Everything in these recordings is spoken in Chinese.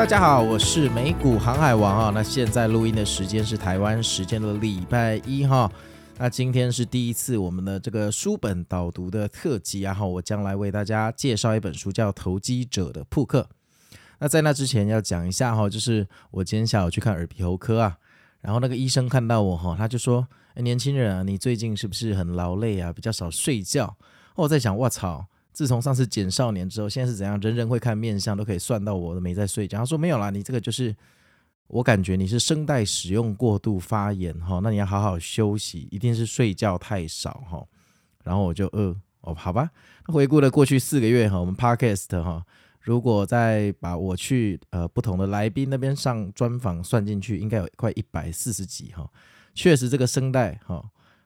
大家好，我是美股航海王啊。那现在录音的时间是台湾时间的礼拜一哈。那今天是第一次我们的这个书本导读的特辑啊。我将来为大家介绍一本书，叫《投机者的扑克》。那在那之前要讲一下哈，就是我今天下午去看耳鼻喉科啊，然后那个医生看到我哈，他就说：“哎，年轻人啊，你最近是不是很劳累啊？比较少睡觉？”我在想，我操！自从上次减少年之后，现在是怎样？人人会看面相，都可以算到我都没在睡觉。他说没有啦，你这个就是我感觉你是声带使用过度发炎哈，那你要好好休息，一定是睡觉太少哈。然后我就呃哦好吧，回顾了过去四个月哈，我们 Podcast 哈，如果再把我去呃不同的来宾那边上专访算进去，应该有快一百四十集哈。确实这个声带哈。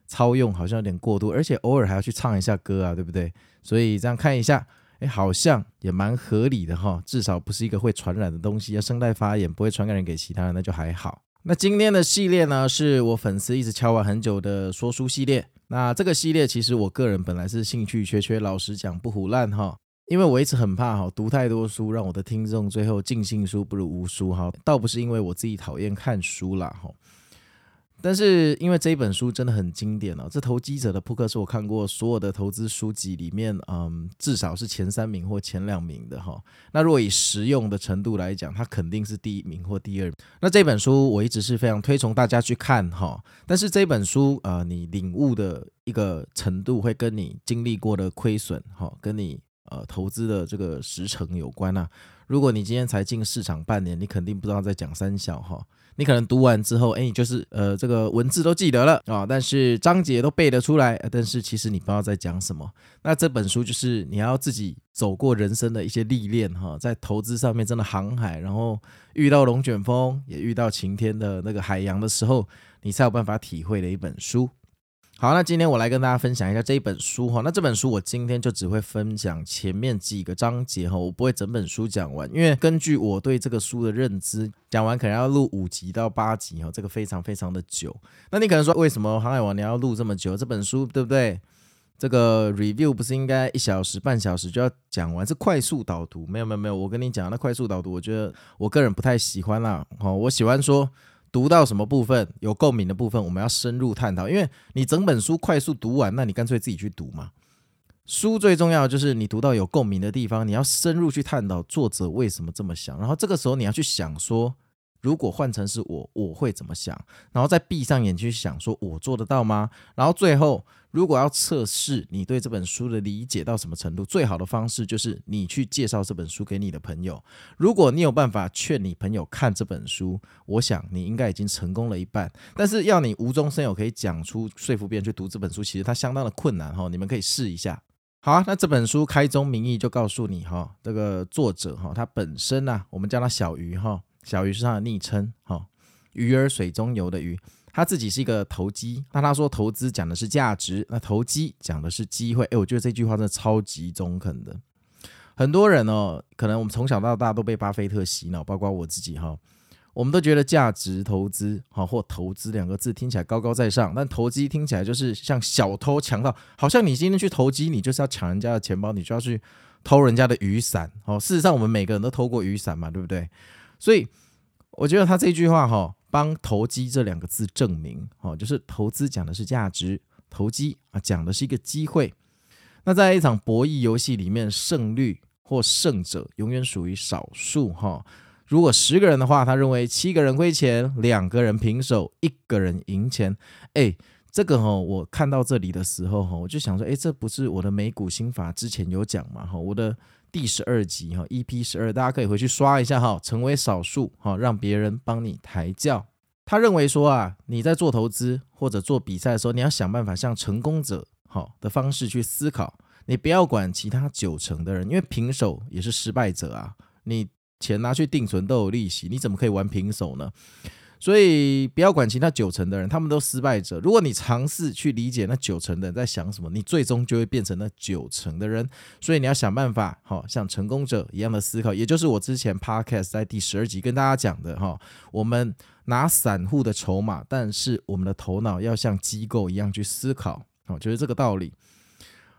操用好像有点过度，而且偶尔还要去唱一下歌啊，对不对？所以这样看一下，哎，好像也蛮合理的哈。至少不是一个会传染的东西，要声带发炎不会传染给其他人，那就还好。那今天的系列呢，是我粉丝一直敲完很久的说书系列。那这个系列其实我个人本来是兴趣缺缺，老实讲不胡烂哈，因为我一直很怕哈读太多书，让我的听众最后尽信书不如无书哈。倒不是因为我自己讨厌看书啦哈。但是因为这一本书真的很经典哦，这投机者的扑克是我看过所有的投资书籍里面，嗯，至少是前三名或前两名的哈。那如果以实用的程度来讲，它肯定是第一名或第二名。那这本书我一直是非常推崇大家去看哈。但是这本书啊，你领悟的一个程度会跟你经历过的亏损哈，跟你呃投资的这个时程有关啊。如果你今天才进市场半年，你肯定不知道在讲三小哈。你可能读完之后，哎，你就是呃，这个文字都记得了啊、但是章节都背得出来，但是其实你不知道在讲什么。那这本书就是你要自己走过人生的一些历练哈、在投资上面真的航海，然后遇到龙卷风，也遇到晴天的那个海洋的时候，你才有办法体会的一本书。好，那今天我来跟大家分享一下这一本书哈。那这本书我今天就只会分享前面几个章节哈，我不会整本书讲完，因为根据我对这个书的认知，讲完可能要录五集到八集哈，这个非常非常的久。那你可能说，为什么航海王你要录这么久？这本书对不对？这个 review 不是应该一小时半小时就要讲完？是快速导读？没有没有没有，我跟你讲，那快速导读，我觉得我个人不太喜欢啦。哦，我喜欢说。读到什么部分有共鸣的部分，我们要深入探讨。因为你整本书快速读完，那你干脆自己去读嘛。书最重要就是你读到有共鸣的地方，你要深入去探讨作者为什么这么想。然后这个时候你要去想说，如果换成是我，我会怎么想？然后再闭上眼去想说，我做得到吗？然后最后。如果要测试你对这本书的理解到什么程度，最好的方式就是你去介绍这本书给你的朋友。如果你有办法劝你朋友看这本书，我想你应该已经成功了一半。但是要你无中生有可以讲出说服别人去读这本书，其实它相当的困难哈。你们可以试一下。好啊，那这本书开宗明义就告诉你哈，这个作者哈，他本身啊，我们叫他小鱼哈，小鱼是他的昵称哈，鱼儿水中游的鱼。他自己是一个投机，那他说投资讲的是价值，那投机讲的是机会。诶，我觉得这句话真的超级中肯的。很多人哦，可能我们从小到大都被巴菲特洗脑，包括我自己哈，我们都觉得价值投资哈或投资两个字听起来高高在上，但投机听起来就是像小偷强盗，好像你今天去投机，你就是要抢人家的钱包，你就要去偷人家的雨伞。哦，事实上我们每个人都偷过雨伞嘛，对不对？所以我觉得他这句话哈。帮投机这两个字证明，哦，就是投资讲的是价值，投机啊讲的是一个机会。那在一场博弈游戏里面，胜率或胜者永远属于少数，哈。如果十个人的话，他认为七个人亏钱，两个人平手，一个人赢钱。哎，这个哈，我看到这里的时候哈，我就想说，哎，这不是我的美股心法之前有讲嘛，哈，我的。第十二集哈，EP 十二，大家可以回去刷一下哈。成为少数哈，让别人帮你抬轿。他认为说啊，你在做投资或者做比赛的时候，你要想办法像成功者好的方式去思考。你不要管其他九成的人，因为平手也是失败者啊。你钱拿去定存都有利息，你怎么可以玩平手呢？所以不要管其他九成的人，他们都失败者。如果你尝试去理解那九成的人在想什么，你最终就会变成那九成的人。所以你要想办法，好像成功者一样的思考，也就是我之前 podcast 在第十二集跟大家讲的哈，我们拿散户的筹码，但是我们的头脑要像机构一样去思考，好，就是这个道理。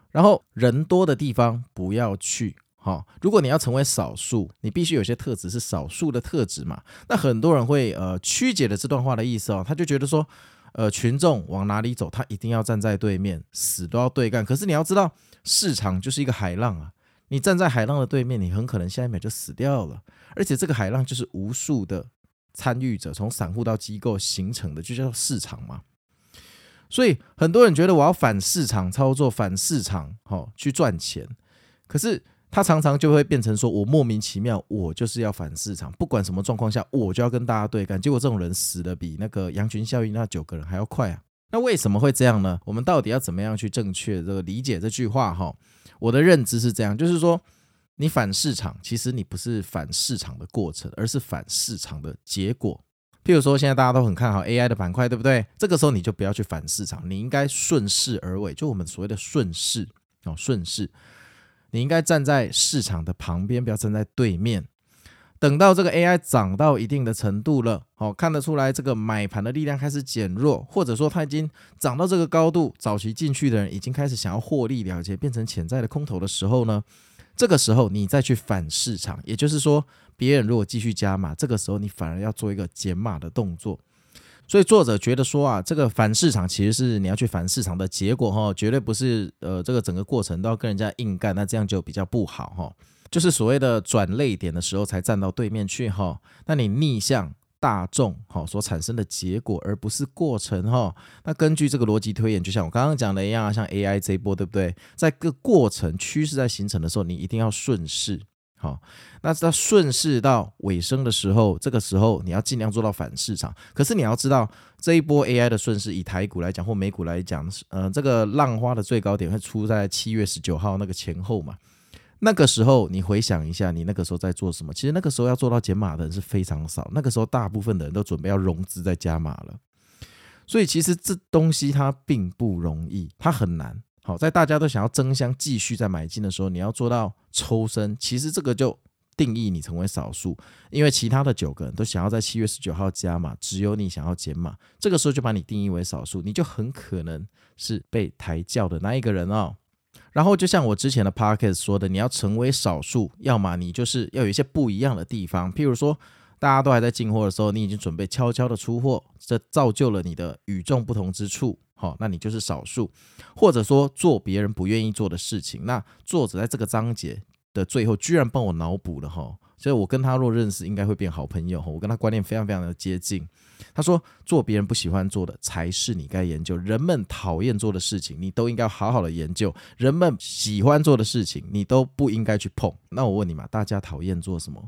然后人多的地方不要去。好，如果你要成为少数，你必须有些特质是少数的特质嘛。那很多人会呃曲解了这段话的意思哦，他就觉得说，呃，群众往哪里走，他一定要站在对面，死都要对干。可是你要知道，市场就是一个海浪啊，你站在海浪的对面，你很可能下一秒就死掉了。而且这个海浪就是无数的参与者，从散户到机构形成的，就叫市场嘛。所以很多人觉得我要反市场操作，反市场好、哦、去赚钱，可是。他常常就会变成说：“我莫名其妙，我就是要反市场，不管什么状况下，我就要跟大家对干。”结果这种人死的比那个羊群效应那九个人还要快啊！那为什么会这样呢？我们到底要怎么样去正确这个理解这句话？哈，我的认知是这样，就是说，你反市场，其实你不是反市场的过程，而是反市场的结果。譬如说，现在大家都很看好 AI 的板块，对不对？这个时候你就不要去反市场，你应该顺势而为，就我们所谓的顺势哦，顺势。你应该站在市场的旁边，不要站在对面。等到这个 AI 涨到一定的程度了，好，看得出来这个买盘的力量开始减弱，或者说它已经涨到这个高度，早期进去的人已经开始想要获利了结，变成潜在的空头的时候呢，这个时候你再去反市场，也就是说，别人如果继续加码，这个时候你反而要做一个减码的动作。所以作者觉得说啊，这个反市场其实是你要去反市场的结果哈，绝对不是呃这个整个过程都要跟人家硬干，那这样就比较不好哈。就是所谓的转泪点的时候才站到对面去哈，那你逆向大众哈所产生的结果，而不是过程哈。那根据这个逻辑推演，就像我刚刚讲的一样，像 AI 这一波对不对？在个过程趋势在形成的时候，你一定要顺势。好，那在顺势到尾声的时候，这个时候你要尽量做到反市场。可是你要知道，这一波 AI 的顺势，以台股来讲或美股来讲，呃，这个浪花的最高点会出在七月十九号那个前后嘛。那个时候你回想一下，你那个时候在做什么？其实那个时候要做到减码的人是非常少，那个时候大部分的人都准备要融资再加码了。所以其实这东西它并不容易，它很难。好，在大家都想要争相继续在买进的时候，你要做到抽身，其实这个就定义你成为少数，因为其他的九个人都想要在七月十九号加码，只有你想要减码，这个时候就把你定义为少数，你就很可能是被抬轿的那一个人哦。然后就像我之前的 podcast 说的，你要成为少数，要么你就是要有一些不一样的地方，譬如说大家都还在进货的时候，你已经准备悄悄的出货，这造就了你的与众不同之处。好，那你就是少数，或者说做别人不愿意做的事情。那作者在这个章节的最后，居然帮我脑补了哈，所以我跟他若认识，应该会变好朋友哈。我跟他观念非常非常的接近。他说，做别人不喜欢做的，才是你该研究；人们讨厌做的事情，你都应该好好的研究；人们喜欢做的事情，你都不应该去碰。那我问你嘛，大家讨厌做什么？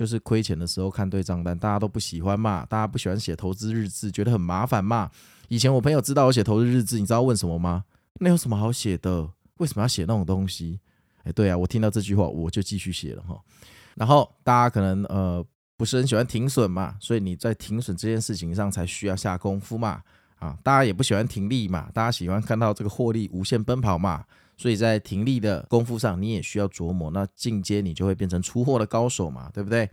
就是亏钱的时候看对账单，大家都不喜欢嘛，大家不喜欢写投资日志，觉得很麻烦嘛。以前我朋友知道我写投资日志，你知道问什么吗？那有什么好写的？为什么要写那种东西？哎，对啊，我听到这句话我就继续写了哈。然后大家可能呃不是很喜欢停损嘛，所以你在停损这件事情上才需要下功夫嘛。啊，大家也不喜欢停利嘛，大家喜欢看到这个获利无限奔跑嘛，所以在停利的功夫上你也需要琢磨。那进阶你就会变成出货的高手嘛，对不对？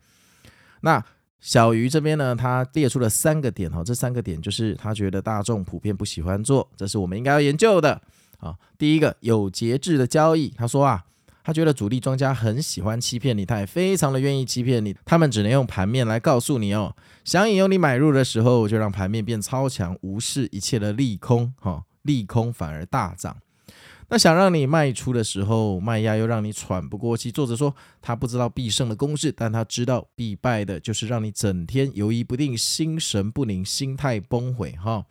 那。小鱼这边呢，他列出了三个点哈，这三个点就是他觉得大众普遍不喜欢做，这是我们应该要研究的啊。第一个有节制的交易，他说啊，他觉得主力庄家很喜欢欺骗你，他也非常的愿意欺骗你，他们只能用盘面来告诉你哦，想引诱你买入的时候，就让盘面变超强，无视一切的利空哈，利空反而大涨。那想让你卖出的时候，卖压又让你喘不过气。作者说他不知道必胜的公式，但他知道必败的就是让你整天犹豫不定、心神不宁、心态崩毁。哈，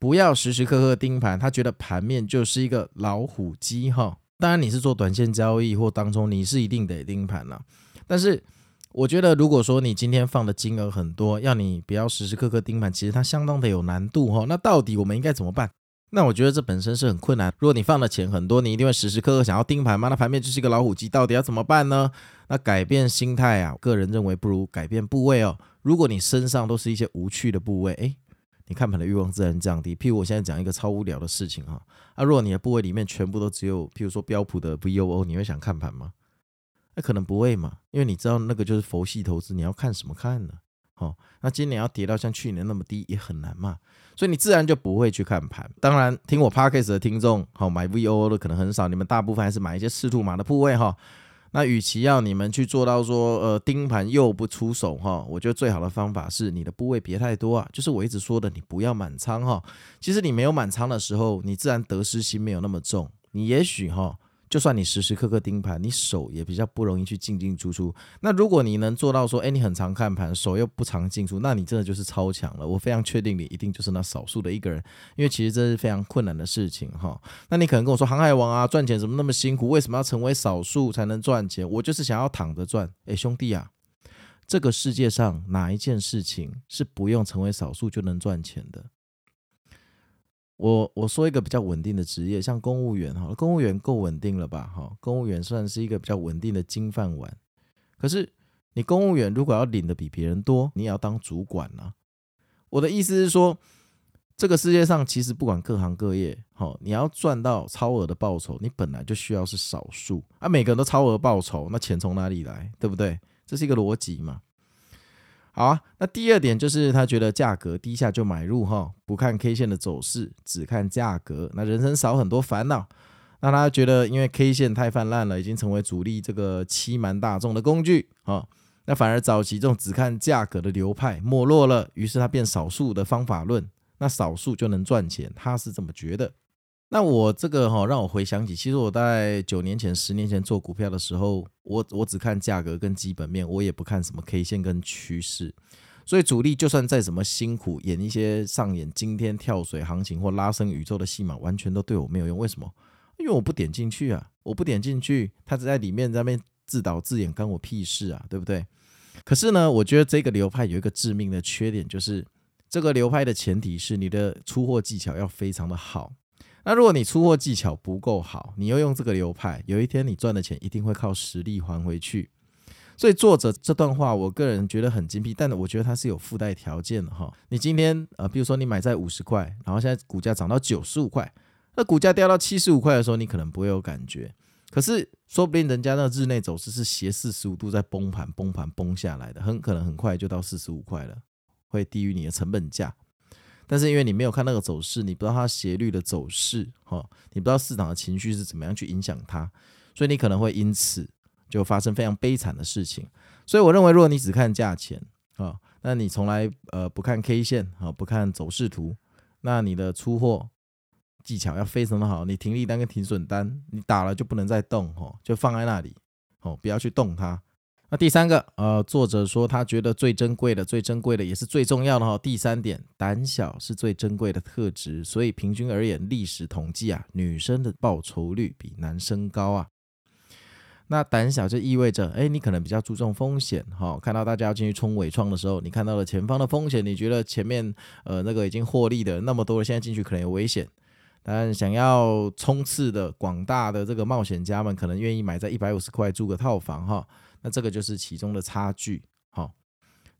不要时时刻刻盯盘。他觉得盘面就是一个老虎机。哈，当然你是做短线交易或当中，你是一定得盯盘了。但是我觉得，如果说你今天放的金额很多，要你不要时时刻刻盯盘，其实它相当的有难度。哈，那到底我们应该怎么办？那我觉得这本身是很困难。如果你放的钱很多，你一定会时时刻刻想要盯盘吗？那盘面就是一个老虎机，到底要怎么办呢？那改变心态啊，个人认为不如改变部位哦。如果你身上都是一些无趣的部位，诶，你看盘的欲望自然降低。譬如我现在讲一个超无聊的事情哈，啊，如果你的部位里面全部都只有，譬如说标普的 VOO，你会想看盘吗？那可能不会嘛，因为你知道那个就是佛系投资，你要看什么看呢？哦，那今年要跌到像去年那么低也很难嘛，所以你自然就不会去看盘。当然，听我 Podcast 的听众，好买 VOO 的可能很少，你们大部分还是买一些赤兔马的部位哈。那与其要你们去做到说呃盯盘又不出手哈，我觉得最好的方法是你的部位别太多啊，就是我一直说的，你不要满仓哈。其实你没有满仓的时候，你自然得失心没有那么重，你也许哈。就算你时时刻刻盯盘，你手也比较不容易去进进出出。那如果你能做到说，哎，你很常看盘，手又不常进出，那你真的就是超强了。我非常确定你一定就是那少数的一个人，因为其实这是非常困难的事情哈。那你可能跟我说，航海王啊，赚钱怎么那么辛苦？为什么要成为少数才能赚钱？我就是想要躺着赚。哎，兄弟啊，这个世界上哪一件事情是不用成为少数就能赚钱的？我我说一个比较稳定的职业，像公务员哈，公务员够稳定了吧？哈，公务员算是一个比较稳定的金饭碗。可是你公务员如果要领的比别人多，你也要当主管啊。我的意思是说，这个世界上其实不管各行各业，哈，你要赚到超额的报酬，你本来就需要是少数啊。每个人都超额报酬，那钱从哪里来？对不对？这是一个逻辑嘛。好啊，那第二点就是他觉得价格低下就买入哈，不看 K 线的走势，只看价格，那人生少很多烦恼。那他觉得因为 K 线太泛滥了，已经成为主力这个欺瞒大众的工具啊。那反而早期这种只看价格的流派没落了，于是他变少数的方法论，那少数就能赚钱，他是这么觉得。那我这个哈，让我回想起，其实我在九年前、十年前做股票的时候，我我只看价格跟基本面，我也不看什么 K 线跟趋势。所以主力就算再怎么辛苦，演一些上演惊天跳水行情或拉升宇宙的戏码，完全都对我没有用。为什么？因为我不点进去啊，我不点进去，他只在里面在那边自导自演，关我屁事啊，对不对？可是呢，我觉得这个流派有一个致命的缺点，就是这个流派的前提是你的出货技巧要非常的好。那如果你出货技巧不够好，你又用这个流派，有一天你赚的钱一定会靠实力还回去。所以作者这段话，我个人觉得很精辟，但我觉得它是有附带条件的哈。你今天呃，比如说你买在五十块，然后现在股价涨到九十五块，那股价掉到七十五块的时候，你可能不会有感觉。可是说不定人家那日内走势是斜四十五度在崩盘、崩盘、崩下来的，很可能很快就到四十五块了，会低于你的成本价。但是因为你没有看那个走势，你不知道它斜率的走势，哈，你不知道市场的情绪是怎么样去影响它，所以你可能会因此就发生非常悲惨的事情。所以我认为，如果你只看价钱，啊，那你从来呃不看 K 线，啊，不看走势图，那你的出货技巧要非常的好，你停利单跟停损单，你打了就不能再动，哦，就放在那里，哦，不要去动它。那第三个，呃，作者说他觉得最珍贵的、最珍贵的也是最重要的哈。第三点，胆小是最珍贵的特质，所以平均而言，历史统计啊，女生的报酬率比男生高啊。那胆小就意味着，哎，你可能比较注重风险哈。看到大家要进去冲尾创的时候，你看到了前方的风险，你觉得前面呃那个已经获利的那么多了，现在进去可能有危险。但想要冲刺的广大的这个冒险家们，可能愿意买在一百五十块租个套房哈。那这个就是其中的差距，好，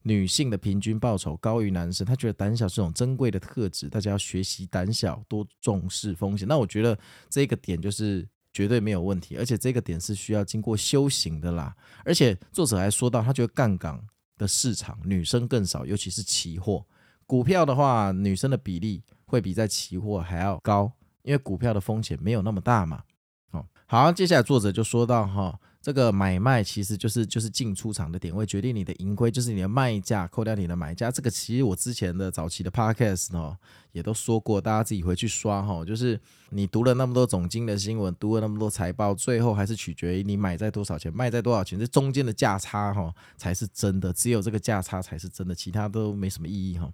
女性的平均报酬高于男生，他觉得胆小是种珍贵的特质，大家要学习胆小，多重视风险。那我觉得这个点就是绝对没有问题，而且这个点是需要经过修行的啦。而且作者还说到，他觉得杠杆的市场女生更少，尤其是期货股票的话，女生的比例会比在期货还要高，因为股票的风险没有那么大嘛。好，好，接下来作者就说到哈。这个买卖其实就是就是进出场的点位决定你的盈亏，就是你的卖价扣掉你的买价。这个其实我之前的早期的 podcast 哦也都说过，大家自己回去刷哈。就是你读了那么多总经的新闻，读了那么多财报，最后还是取决于你买在多少钱，卖在多少钱，这中间的价差哈才是真的，只有这个价差才是真的，其他都没什么意义哈。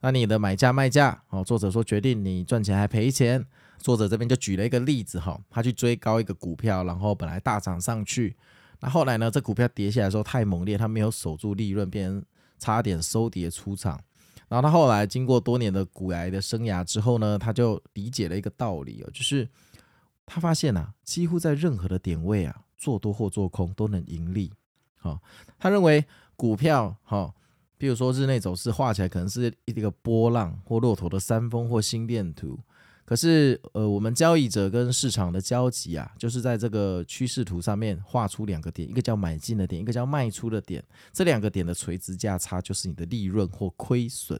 那你的买价卖价哦，作者说决定你赚钱还赔钱。作者这边就举了一个例子哈，他去追高一个股票，然后本来大涨上去，那后来呢，这股票跌下来的时候太猛烈，他没有守住利润，变差点收跌出场。然后他后来经过多年的股癌的生涯之后呢，他就理解了一个道理哦，就是他发现啊，几乎在任何的点位啊，做多或做空都能盈利。好，他认为股票哈，比如说日内走势画起来可能是一个波浪或骆驼的山峰或心电图。可是，呃，我们交易者跟市场的交集啊，就是在这个趋势图上面画出两个点，一个叫买进的点，一个叫卖出的点。这两个点的垂直价差就是你的利润或亏损。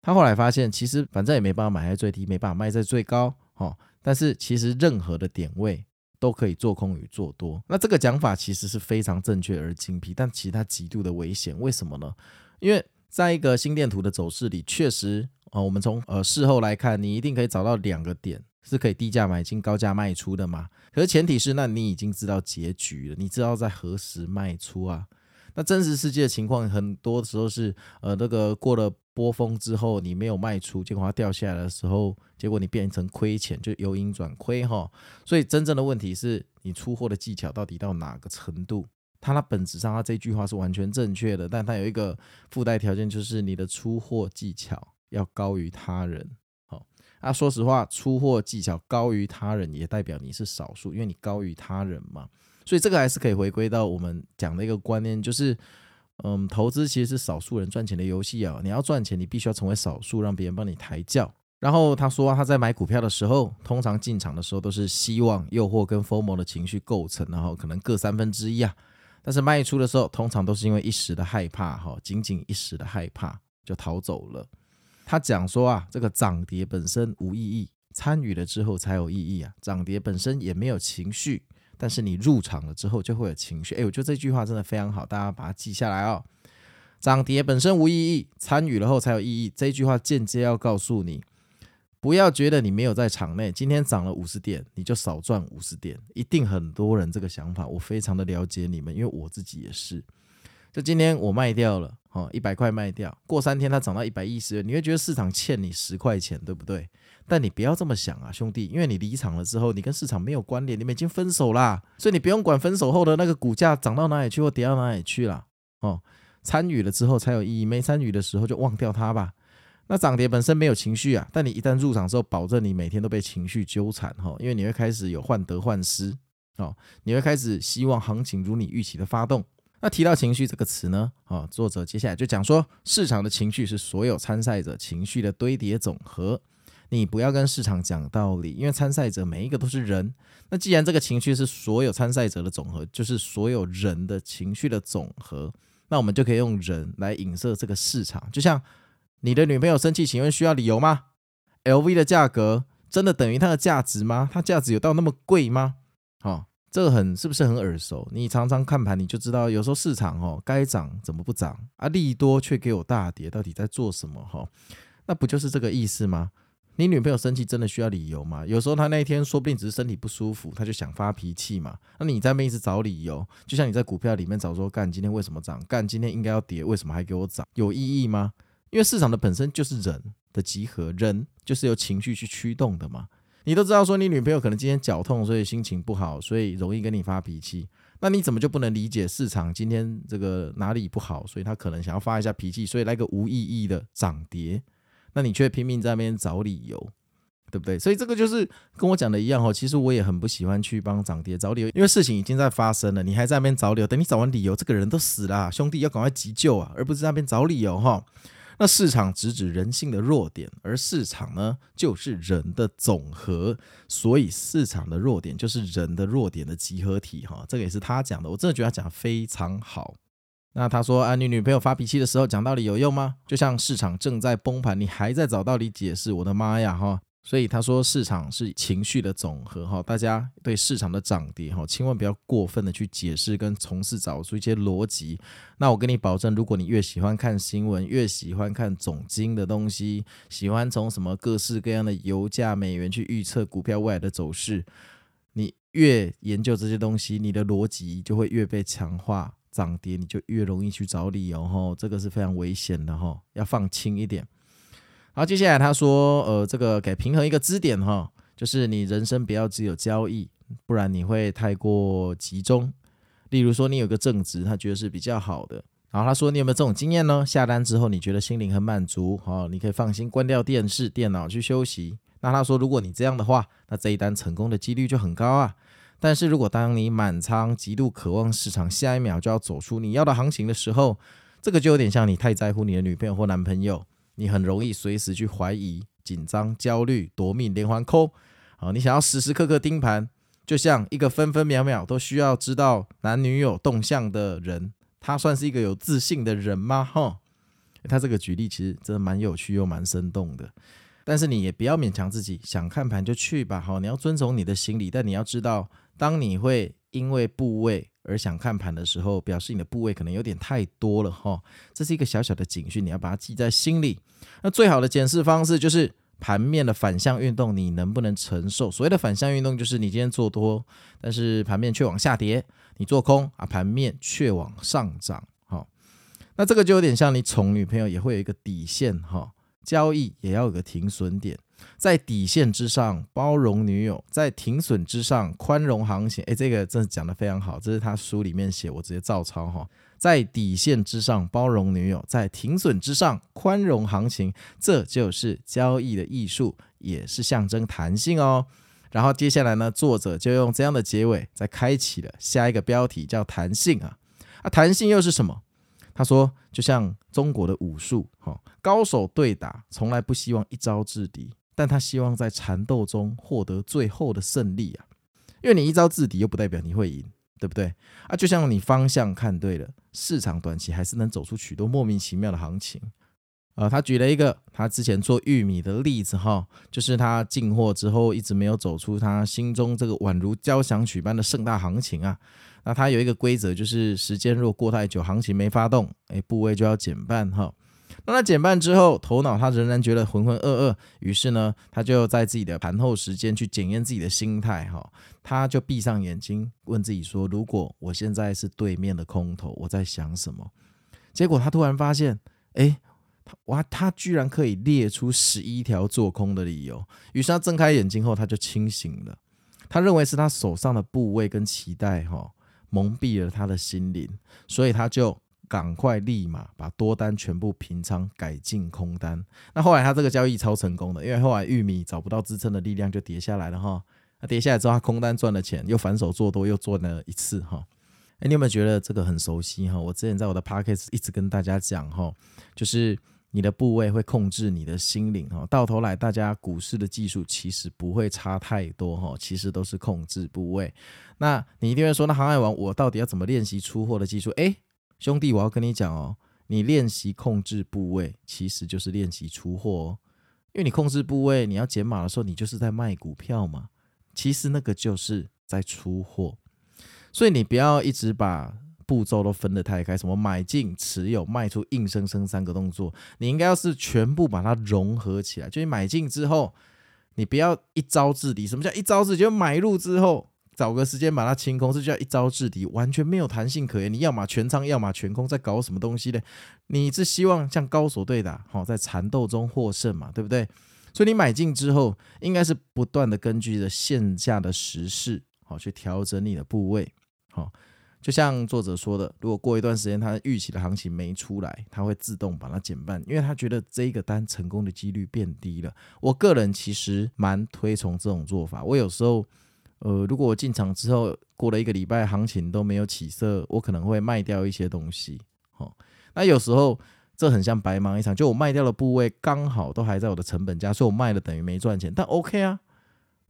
他后来发现，其实反正也没办法买在最低，没办法卖在最高，哦。但是其实任何的点位都可以做空与做多。那这个讲法其实是非常正确而精辟，但其实它极度的危险。为什么呢？因为在一个心电图的走势里，确实。啊，我们从呃事后来看，你一定可以找到两个点是可以低价买进、高价卖出的嘛。可是前提是，那你已经知道结局了，你知道在何时卖出啊？那真实世界的情况，很多时候是呃那个过了波峰之后，你没有卖出，结果它掉下来的时候，结果你变成亏钱，就由盈转亏哈。所以真正的问题是你出货的技巧到底到哪个程度？它那本质上，它这句话是完全正确的，但它有一个附带条件，就是你的出货技巧。要高于他人，好，啊，说实话，出货技巧高于他人，也代表你是少数，因为你高于他人嘛，所以这个还是可以回归到我们讲的一个观念，就是，嗯，投资其实是少数人赚钱的游戏啊，你要赚钱，你必须要成为少数，让别人帮你抬轿。然后他说他在买股票的时候，通常进场的时候都是希望、诱惑跟 FOMO 的情绪构成，然后可能各三分之一啊，但是卖出的时候，通常都是因为一时的害怕，哈，仅仅一时的害怕就逃走了。他讲说啊，这个涨跌本身无意义，参与了之后才有意义啊。涨跌本身也没有情绪，但是你入场了之后就会有情绪。哎，我觉得这句话真的非常好，大家把它记下来哦。涨跌本身无意义，参与了后才有意义。这句话间接要告诉你，不要觉得你没有在场内，今天涨了五十点，你就少赚五十点。一定很多人这个想法，我非常的了解你们，因为我自己也是。就今天我卖掉了，哦，一百块卖掉，过三天它涨到一百一十，你会觉得市场欠你十块钱，对不对？但你不要这么想啊，兄弟，因为你离场了之后，你跟市场没有关联，你们已经分手啦，所以你不用管分手后的那个股价涨到哪里去或跌到哪里去了，哦，参与了之后才有意义，没参与的时候就忘掉它吧。那涨跌本身没有情绪啊，但你一旦入场之后，保证你每天都被情绪纠缠，哈，因为你会开始有患得患失，哦，你会开始希望行情如你预期的发动。那提到情绪这个词呢，啊，作者接下来就讲说，市场的情绪是所有参赛者情绪的堆叠总和。你不要跟市场讲道理，因为参赛者每一个都是人。那既然这个情绪是所有参赛者的总和，就是所有人的情绪的总和，那我们就可以用人来影射这个市场。就像你的女朋友生气，请问需要理由吗？LV 的价格真的等于它的价值吗？它价值有到那么贵吗？好。这个很是不是很耳熟？你常常看盘，你就知道，有时候市场哦该涨怎么不涨啊？利多却给我大跌，到底在做什么？哈，那不就是这个意思吗？你女朋友生气真的需要理由吗？有时候她那一天说不定只是身体不舒服，她就想发脾气嘛。那你在那边一直找理由，就像你在股票里面找说，干今天为什么涨？干今天应该要跌，为什么还给我涨？有意义吗？因为市场的本身就是人的集合，人就是由情绪去驱动的嘛。你都知道说你女朋友可能今天脚痛，所以心情不好，所以容易跟你发脾气。那你怎么就不能理解市场今天这个哪里不好，所以他可能想要发一下脾气，所以来个无意义的涨跌，那你却拼命在那边找理由，对不对？所以这个就是跟我讲的一样哦。其实我也很不喜欢去帮涨跌找理由，因为事情已经在发生了，你还在那边找理由。等你找完理由，这个人都死了，兄弟要赶快急救啊，而不是在那边找理由哈。那市场直指人性的弱点，而市场呢，就是人的总和，所以市场的弱点就是人的弱点的集合体哈。这个也是他讲的，我真的觉得他讲的非常好。那他说啊，你女朋友发脾气的时候讲道理有用吗？就像市场正在崩盘，你还在找道理解释，我的妈呀哈！所以他说，市场是情绪的总和哈，大家对市场的涨跌哈，千万不要过分的去解释跟从事找出一些逻辑。那我跟你保证，如果你越喜欢看新闻，越喜欢看总经的东西，喜欢从什么各式各样的油价、美元去预测股票未来的走势，你越研究这些东西，你的逻辑就会越被强化，涨跌你就越容易去找理由哈，这个是非常危险的哈，要放轻一点。好，接下来他说，呃，这个给平衡一个支点哈，就是你人生不要只有交易，不然你会太过集中。例如说，你有个正职，他觉得是比较好的，然后他说：“你有没有这种经验呢？下单之后你觉得心灵很满足，哦，你可以放心关掉电视、电脑去休息。那他说，如果你这样的话，那这一单成功的几率就很高啊。但是如果当你满仓、极度渴望市场下一秒就要走出你要的行情的时候，这个就有点像你太在乎你的女朋友或男朋友，你很容易随时去怀疑、紧张、焦虑、夺命连环扣。好，你想要时时刻刻盯盘，就像一个分分秒秒都需要知道男女友动向的人。”他算是一个有自信的人吗？哈，他这个举例其实真的蛮有趣又蛮生动的。但是你也不要勉强自己，想看盘就去吧。哈，你要遵从你的心理，但你要知道，当你会因为部位而想看盘的时候，表示你的部位可能有点太多了。哈，这是一个小小的警讯，你要把它记在心里。那最好的检视方式就是盘面的反向运动，你能不能承受？所谓的反向运动，就是你今天做多，但是盘面却往下跌。你做空啊，盘面却往上涨，好，那这个就有点像你宠女朋友也会有一个底线哈，交易也要有个停损点，在底线之上包容女友，在停损之上宽容行情，诶，这个真的讲得非常好，这是他书里面写，我直接照抄哈，在底线之上包容女友，在停损之上宽容行情，这就是交易的艺术，也是象征弹性哦。然后接下来呢，作者就用这样的结尾，再开启了下一个标题，叫弹性啊。啊，弹性又是什么？他说，就像中国的武术，哈，高手对打从来不希望一招制敌，但他希望在缠斗中获得最后的胜利啊。因为你一招制敌，又不代表你会赢，对不对？啊，就像你方向看对了，市场短期还是能走出许多莫名其妙的行情。呃，他举了一个他之前做玉米的例子哈，就是他进货之后一直没有走出他心中这个宛如交响曲般的盛大行情啊。那他有一个规则，就是时间若过太久，行情没发动，哎，部位就要减半哈。那他减半之后，头脑他仍然觉得浑浑噩噩，于是呢，他就在自己的盘后时间去检验自己的心态哈。他就闭上眼睛问自己说：如果我现在是对面的空头，我在想什么？结果他突然发现，哎。哇，他居然可以列出十一条做空的理由。于是他睁开眼睛后，他就清醒了。他认为是他手上的部位跟期待哈蒙蔽了他的心灵，所以他就赶快立马把多单全部平仓改进空单。那后来他这个交易超成功的，因为后来玉米找不到支撑的力量就跌下来了哈。那跌下来之后，他空单赚了钱，又反手做多，又做了一次哈。哎，你有没有觉得这个很熟悉哈？我之前在我的 podcast 一直跟大家讲哈，就是。你的部位会控制你的心灵哈，到头来大家股市的技术其实不会差太多哈，其实都是控制部位。那你一定会说，那航海王我到底要怎么练习出货的技术？诶，兄弟，我要跟你讲哦，你练习控制部位，其实就是练习出货哦，因为你控制部位，你要减码的时候，你就是在卖股票嘛，其实那个就是在出货，所以你不要一直把。步骤都分得太开，什么买进、持有、卖出，硬生生三个动作，你应该要是全部把它融合起来。就你买进之后，你不要一招制敌。什么叫一招制敌？就买入之后找个时间把它清空，这叫一招制敌，完全没有弹性可言。你要么全仓，要么全空，在搞什么东西呢？你是希望像高手对打，好在缠斗中获胜嘛，对不对？所以你买进之后，应该是不断的根据着线下的时势，好去调整你的部位，好。就像作者说的，如果过一段时间他预期的行情没出来，他会自动把它减半，因为他觉得这个单成功的几率变低了。我个人其实蛮推崇这种做法。我有时候，呃，如果我进场之后过了一个礼拜行情都没有起色，我可能会卖掉一些东西。哦，那有时候这很像白忙一场，就我卖掉的部位刚好都还在我的成本价，所以我卖了等于没赚钱，但 OK 啊，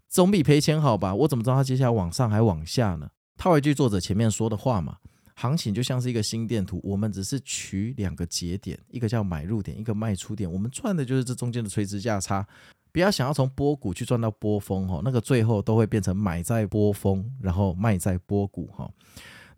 总比赔钱好吧？我怎么知道它接下来往上还往下呢？套一句作者前面说的话嘛，行情就像是一个心电图，我们只是取两个节点，一个叫买入点，一个卖出点，我们赚的就是这中间的垂直价差。不要想要从波谷去赚到波峰哈，那个最后都会变成买在波峰，然后卖在波谷哈。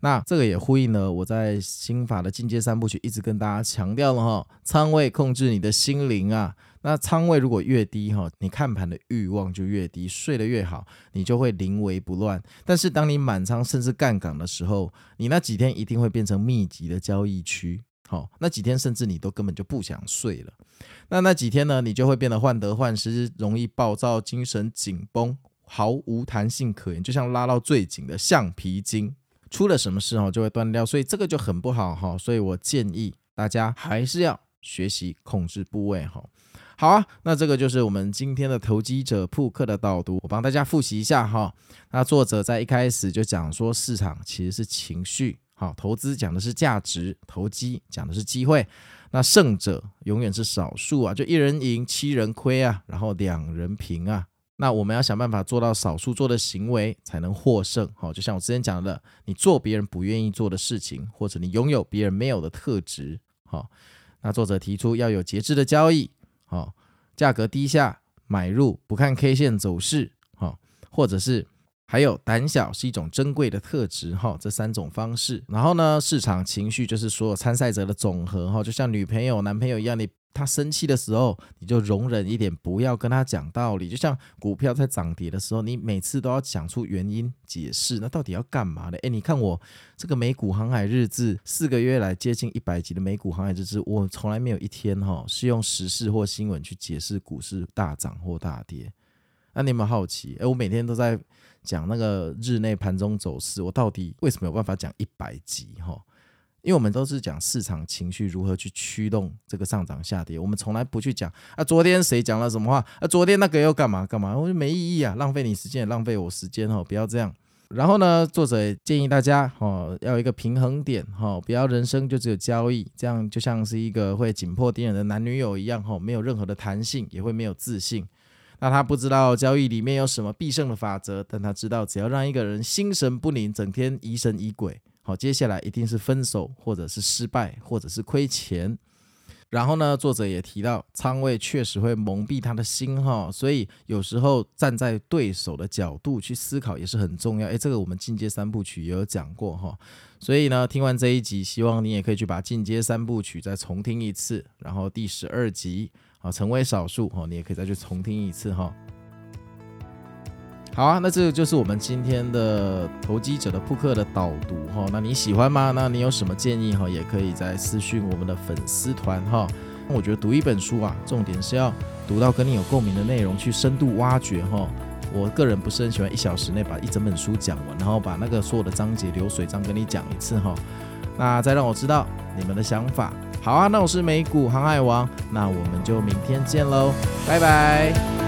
那这个也呼应了我在心法的进阶三部曲一直跟大家强调了哈，仓位控制你的心灵啊。那仓位如果越低哈，你看盘的欲望就越低，睡得越好，你就会临危不乱。但是当你满仓甚至杠杆的时候，你那几天一定会变成密集的交易区。好，那几天甚至你都根本就不想睡了。那那几天呢，你就会变得患得患失，容易暴躁，精神紧绷，毫无弹性可言，就像拉到最紧的橡皮筋。出了什么事哦就会断掉，所以这个就很不好哈。所以我建议大家还是要学习控制部位哈。好啊，那这个就是我们今天的投机者扑克的导读，我帮大家复习一下哈。那作者在一开始就讲说，市场其实是情绪，好，投资讲的是价值，投机讲的是机会。那胜者永远是少数啊，就一人赢，七人亏啊，然后两人平啊。那我们要想办法做到少数做的行为才能获胜。好，就像我之前讲的，你做别人不愿意做的事情，或者你拥有别人没有的特质。好，那作者提出要有节制的交易。好，价格低下买入，不看 K 线走势，好，或者是还有胆小是一种珍贵的特质，哈，这三种方式。然后呢，市场情绪就是所有参赛者的总和，哈，就像女朋友、男朋友一样，你他生气的时候，你就容忍一点，不要跟他讲道理。就像股票在涨跌的时候，你每次都要讲出原因解释，那到底要干嘛呢？诶，你看我这个美股航海日志，四个月来接近一百集的美股航海日志，我从来没有一天哈是用时事或新闻去解释股市大涨或大跌。那你有没有好奇？诶，我每天都在讲那个日内盘中走势，我到底为什么有办法讲一百集？哈？因为我们都是讲市场情绪如何去驱动这个上涨下跌，我们从来不去讲啊，昨天谁讲了什么话啊，昨天那个又干嘛干嘛，我就没意义啊，浪费你时间也浪费我时间哦，不要这样。然后呢，作者建议大家哦，要一个平衡点哈，不要人生就只有交易，这样就像是一个会紧迫盯人的男女友一样哈，没有任何的弹性，也会没有自信。那他不知道交易里面有什么必胜的法则，但他知道只要让一个人心神不宁，整天疑神疑鬼。好，接下来一定是分手，或者是失败，或者是亏钱。然后呢，作者也提到，仓位确实会蒙蔽他的心哈，所以有时候站在对手的角度去思考也是很重要。诶，这个我们进阶三部曲也有讲过哈。所以呢，听完这一集，希望你也可以去把进阶三部曲再重听一次。然后第十二集啊，成为少数哈，你也可以再去重听一次哈。好啊，那这个就是我们今天的投机者的扑克的导读哈。那你喜欢吗？那你有什么建议哈？也可以在私讯我们的粉丝团哈。那我觉得读一本书啊，重点是要读到跟你有共鸣的内容，去深度挖掘哈。我个人不是很喜欢一小时内把一整本书讲完，然后把那个所有的章节流水账跟你讲一次哈。那再让我知道你们的想法。好啊，那我是美股航海王，那我们就明天见喽，拜拜。